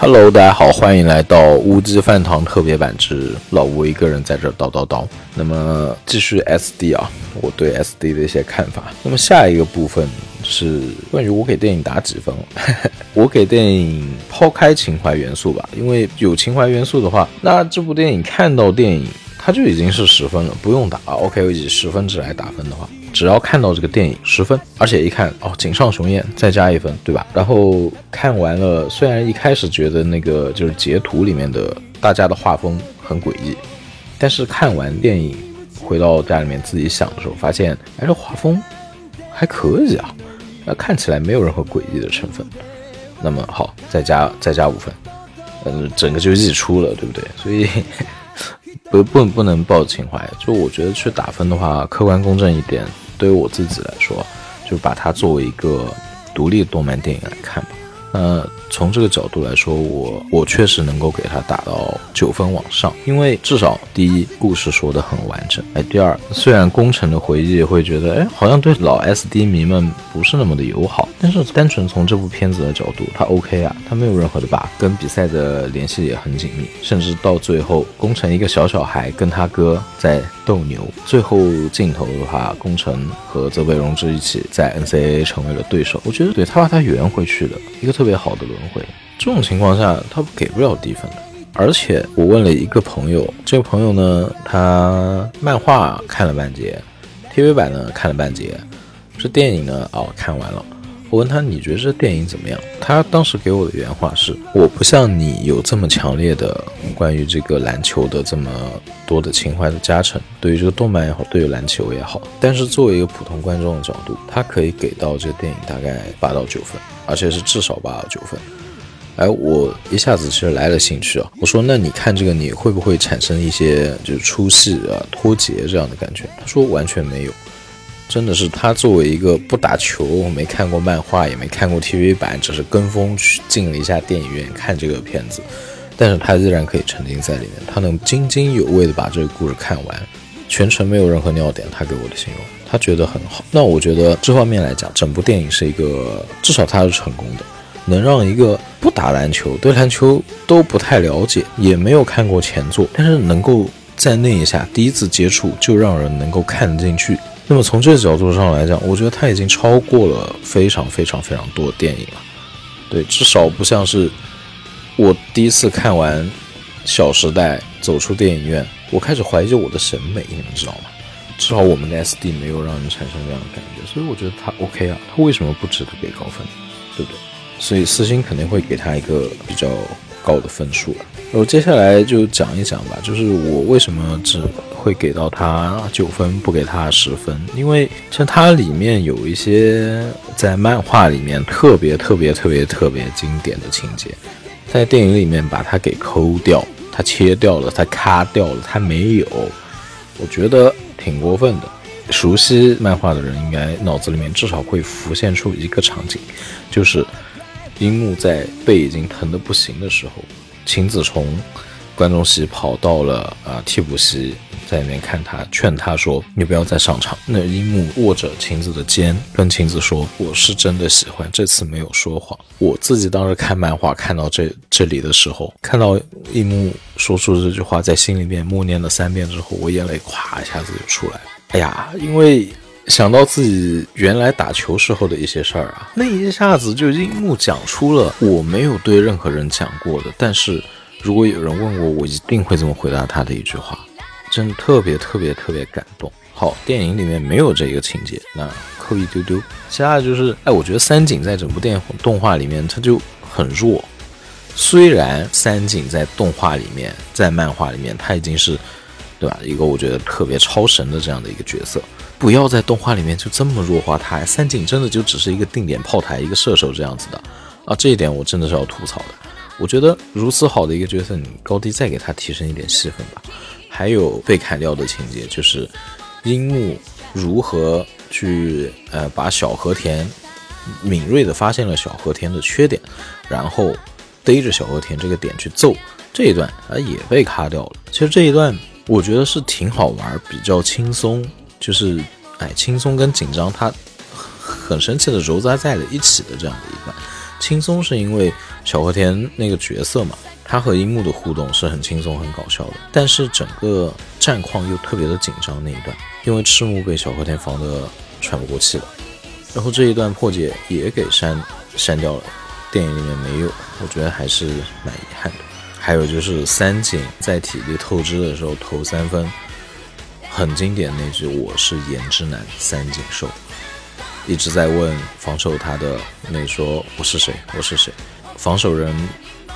Hello，大家好，欢迎来到乌鸡饭堂特别版之老吴一个人在这叨叨叨。那么继续 SD 啊，我对 SD 的一些看法。那么下一个部分是关于我给电影打几分。我给电影抛开情怀元素吧，因为有情怀元素的话，那这部电影看到电影它就已经是十分了，不用打。OK，以十分制来打分的话。只要看到这个电影十分，而且一看哦，井上雄彦再加一分，对吧？然后看完了，虽然一开始觉得那个就是截图里面的大家的画风很诡异，但是看完电影回到家里面自己想的时候，发现哎，这画风还可以啊，那看起来没有任何诡异的成分。那么好，再加再加五分，嗯，整个就溢出了，对不对？所以。不不不能抱情怀，就我觉得去打分的话，客观公正一点，对于我自己来说，就把它作为一个独立的动漫电影来看吧。那从这个角度来说，我我确实能够给他打到九分往上，因为至少第一故事说的很完整，哎，第二虽然工程的回忆会觉得，哎，好像对老 SD 迷们不是那么的友好，但是单纯从这部片子的角度，它 OK 啊，它没有任何的 bug，跟比赛的联系也很紧密，甚至到最后工程一个小小孩跟他哥在斗牛，最后镜头的话，工程和泽北荣之一起在 NCAA 成为了对手，我觉得对他把他圆回去的一个。特别好的轮回，这种情况下他给不了低分的。而且我问了一个朋友，这个朋友呢，他漫画看了半截，TV 版呢看了半截，这电影呢哦看完了。我问他你觉得这电影怎么样？他当时给我的原话是：我不像你有这么强烈的关于这个篮球的这么多的情怀的加成，对于这个动漫也好，对于篮球也好。但是作为一个普通观众的角度，他可以给到这个电影大概八到九分。而且是至少八九分，哎，我一下子其实来了兴趣啊。我说，那你看这个，你会不会产生一些就是出戏啊、脱节这样的感觉？他说完全没有，真的是他作为一个不打球、没看过漫画、也没看过 TV 版，只是跟风去进了一下电影院看这个片子，但是他依然可以沉浸在里面，他能津津有味的把这个故事看完，全程没有任何尿点。他给我的形容。他觉得很好，那我觉得这方面来讲，整部电影是一个至少它是成功的，能让一个不打篮球、对篮球都不太了解、也没有看过前作，但是能够在那一下第一次接触就让人能够看得进去。那么从这个角度上来讲，我觉得他已经超过了非常非常非常多电影了。对，至少不像是我第一次看完《小时代》走出电影院，我开始怀疑我的审美，你们知道吗？至少我们的 SD 没有让人产生这样的感觉，所以我觉得他 OK 啊，他为什么不值得给高分，对不对？所以四星肯定会给他一个比较高的分数了。我接下来就讲一讲吧，就是我为什么只会给到他九分，不给他十分？因为像它里面有一些在漫画里面特别特别特别特别经典的情节，在电影里面把它给抠掉，它切掉了，它咔掉了，它没有。我觉得。挺过分的，熟悉漫画的人应该脑子里面至少会浮现出一个场景，就是樱木在背已经疼得不行的时候，晴子从观众席跑到了啊替补席，在里面看他，劝他说：“你不要再上场。”那樱木握着晴子的肩，跟晴子说：“我是真的喜欢，这次没有说谎。”我自己当时看漫画看到这这里的时候，看到樱木说出这句话，在心里面默念了三遍之后，我眼泪咵一下子就出来了。哎呀，因为想到自己原来打球时候的一些事儿啊，那一下子就樱木讲出了我没有对任何人讲过的，但是如果有人问我，我一定会这么回答他的一句话。真特别特别特别感动。好，电影里面没有这个情节，那扣一丢丢。其他的就是，哎，我觉得三井在整部电影动画里面他就很弱。虽然三井在动画里面，在漫画里面他已经是，对吧？一个我觉得特别超神的这样的一个角色。不要在动画里面就这么弱化他。三井真的就只是一个定点炮台，一个射手这样子的啊。这一点我真的是要吐槽的。我觉得如此好的一个角色，你高低再给他提升一点戏份吧。还有被砍掉的情节，就是樱木如何去呃把小和田敏锐的发现了小和田的缺点，然后逮着小和田这个点去揍这一段啊也被卡掉了。其实这一段我觉得是挺好玩，比较轻松，就是哎轻松跟紧张它很神奇的揉杂在了一起的这样的一段。轻松是因为小和田那个角色嘛，他和樱木的互动是很轻松、很搞笑的，但是整个战况又特别的紧张那一段，因为赤木被小和田防得喘不过气了，然后这一段破解也给删删掉了，电影里面没有，我觉得还是蛮遗憾的。还有就是三井在体力透支的时候投三分，很经典那句“我是颜值男三井寿”，一直在问防守他的那说“我是谁？我是谁？”防守人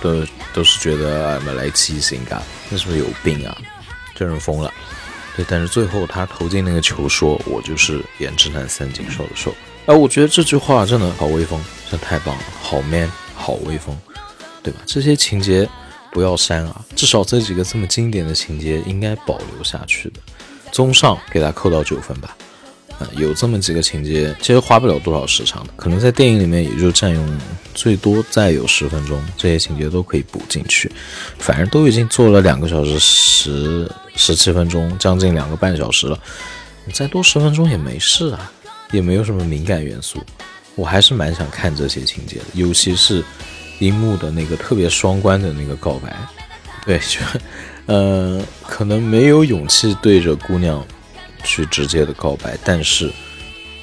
都都是觉得啊，来七星啊，那是不是有病啊？这人疯了。对，但是最后他投进那个球，说我就是颜值男三井寿的寿。哎，我觉得这句话真的好威风，真太棒了，好 man，好威风，对吧？这些情节。不要删啊！至少这几个这么经典的情节应该保留下去的。综上给他扣到九分吧。有这么几个情节，其实花不了多少时长的，可能在电影里面也就占用最多再有十分钟，这些情节都可以补进去。反正都已经做了两个小时十十七分钟，将近两个半小时了，你再多十分钟也没事啊，也没有什么敏感元素。我还是蛮想看这些情节的，尤其是。樱木的那个特别双关的那个告白，对，就，呃，可能没有勇气对着姑娘去直接的告白，但是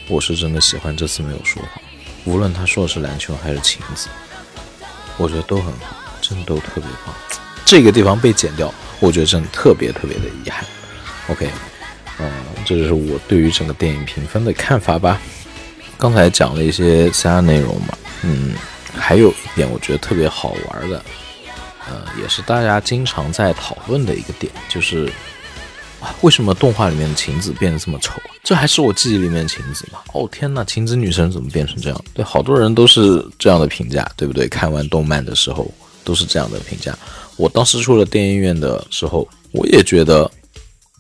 我是真的喜欢这次没有说谎，无论他说的是篮球还是晴子，我觉得都很好，真的都特别棒。这个地方被剪掉，我觉得真的特别特别的遗憾。OK，嗯，这就是我对于整个电影评分的看法吧。刚才讲了一些其他内容嘛，嗯。还有一点我觉得特别好玩的，呃，也是大家经常在讨论的一个点，就是，为什么动画里面的晴子变得这么丑？这还是我记忆里面的晴子吗？哦天呐，晴子女神怎么变成这样？对，好多人都是这样的评价，对不对？看完动漫的时候都是这样的评价。我当时出了电影院的时候，我也觉得，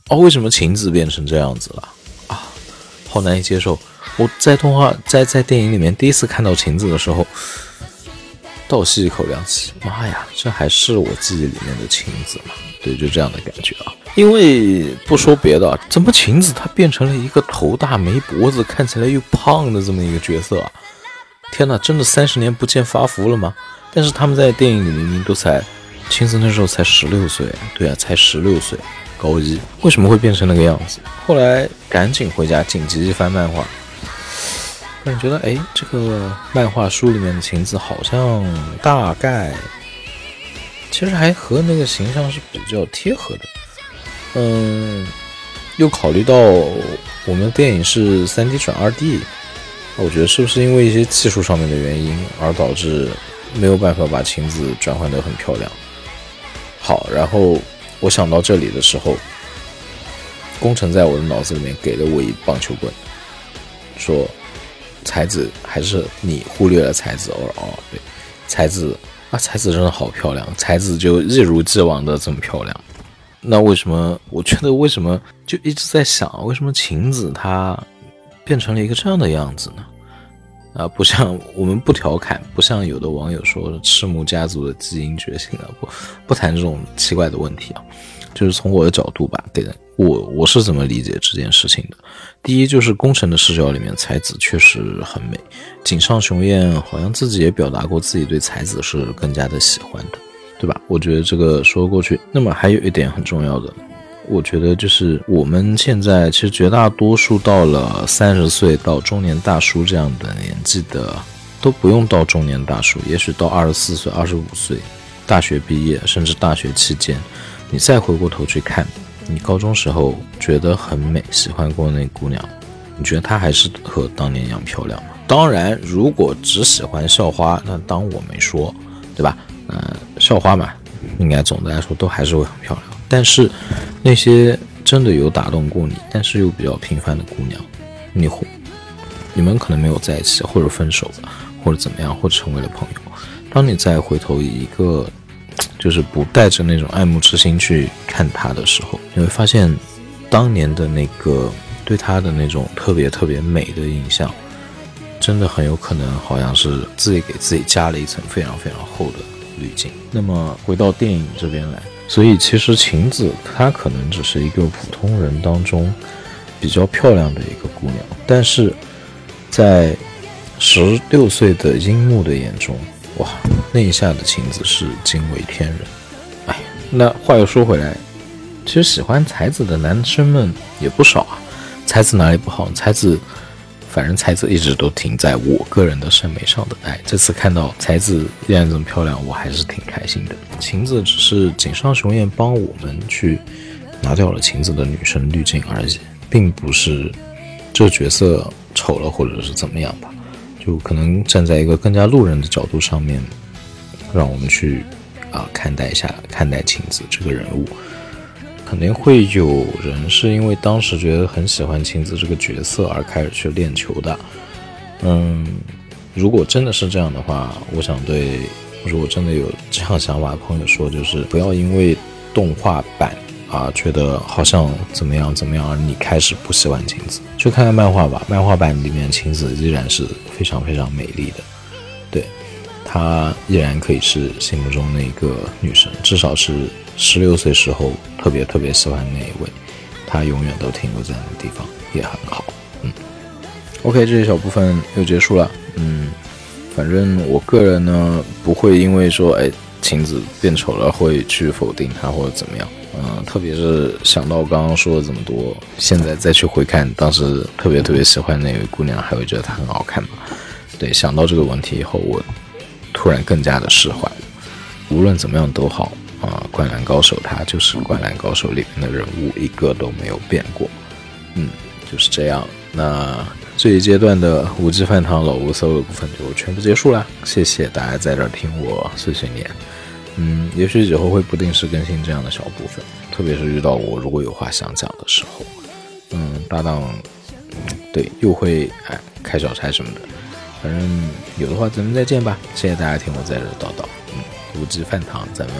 哦，为什么晴子变成这样子了？啊，好难以接受。我在动画在在电影里面第一次看到晴子的时候。倒吸一口凉气，妈呀，这还是我记忆里面的晴子吗？对，就这样的感觉啊。因为不说别的，怎么晴子她变成了一个头大没脖子、看起来又胖的这么一个角色啊？天哪，真的三十年不见发福了吗？但是他们在电影里明明都才，晴子那时候才十六岁，对啊，才十六岁，高一，为什么会变成那个样子？后来赶紧回家紧急一翻漫画。你觉得，哎，这个漫画书里面的晴子好像大概，其实还和那个形象是比较贴合的。嗯，又考虑到我们电影是三 D 转二 D，我觉得是不是因为一些技术上面的原因而导致没有办法把晴子转换得很漂亮？好，然后我想到这里的时候，工程在我的脑子里面给了我一棒球棍，说。才子还是你忽略了才子哦哦对，才子啊才子真的好漂亮，才子就一如既往的这么漂亮。那为什么我觉得为什么就一直在想，为什么晴子她变成了一个这样的样子呢？啊，不像我们不调侃，不像有的网友说赤木家族的基因觉醒了，不不谈这种奇怪的问题啊。就是从我的角度吧，对的，我我是怎么理解这件事情的？第一，就是工程的视角里面，才子确实很美。井上雄彦好像自己也表达过自己对才子是更加的喜欢的，对吧？我觉得这个说过去。那么还有一点很重要的，我觉得就是我们现在其实绝大多数到了三十岁到中年大叔这样的年纪的，都不用到中年大叔，也许到二十四岁、二十五岁，大学毕业甚至大学期间。你再回过头去看，你高中时候觉得很美、喜欢过那姑娘，你觉得她还是和当年一样漂亮吗？当然，如果只喜欢校花，那当我没说，对吧？嗯，校花嘛，应该总的来说都还是会很漂亮。但是那些真的有打动过你，但是又比较平凡的姑娘，你会，你们可能没有在一起，或者分手，或者怎么样，或者成为了朋友。当你再回头一个。就是不带着那种爱慕之心去看他的时候，你会发现，当年的那个对他的那种特别特别美的印象，真的很有可能好像是自己给自己加了一层非常非常厚的滤镜。那么回到电影这边来，所以其实晴子她可能只是一个普通人当中比较漂亮的一个姑娘，但是在十六岁的樱木的眼中。哇，那一下的晴子是惊为天人。哎，那话又说回来，其实喜欢才子的男生们也不少啊。才子哪里不好？才子，反正才子一直都停在我个人的审美上的。哎，这次看到才子依然这么漂亮，我还是挺开心的。晴子只是井上雄彦帮我们去拿掉了晴子的女生滤镜而已，并不是这角色丑了或者是怎么样吧。就可能站在一个更加路人的角度上面，让我们去啊看待一下看待晴子这个人物，肯定会有人是因为当时觉得很喜欢晴子这个角色而开始去练球的。嗯，如果真的是这样的话，我想对如果真的有这样想法的朋友说，就是不要因为动画版。啊，觉得好像怎么样怎么样，而你开始不喜欢晴子，就看看漫画吧。漫画版里面晴子依然是非常非常美丽的，对，她依然可以是心目中的一个女神，至少是十六岁时候特别特别喜欢那一位，他永远都停留在那个地方，也很好。嗯，OK，这一小部分又结束了。嗯，反正我个人呢，不会因为说哎晴子变丑了会去否定她或者怎么样。嗯，特别是想到刚刚说了这么多，现在再去回看当时特别特别喜欢那位姑娘，还会觉得她很好看吗？对，想到这个问题以后，我突然更加的释怀。无论怎么样都好啊，灌篮高手他就是灌篮高手里面的人物，一个都没有变过。嗯，就是这样。那这一阶段的五 G 饭堂老吴 solo 部分就全部结束了，谢谢大家在这听我碎碎念。嗯，也许以后会不定时更新这样的小部分，特别是遇到我如果有话想讲的时候，嗯，搭档，对，又会哎开小差什么的，反正有的话咱们再见吧，谢谢大家听我在这叨叨，嗯，无极饭堂，咱们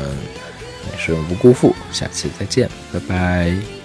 也是无辜负，下期再见，拜拜。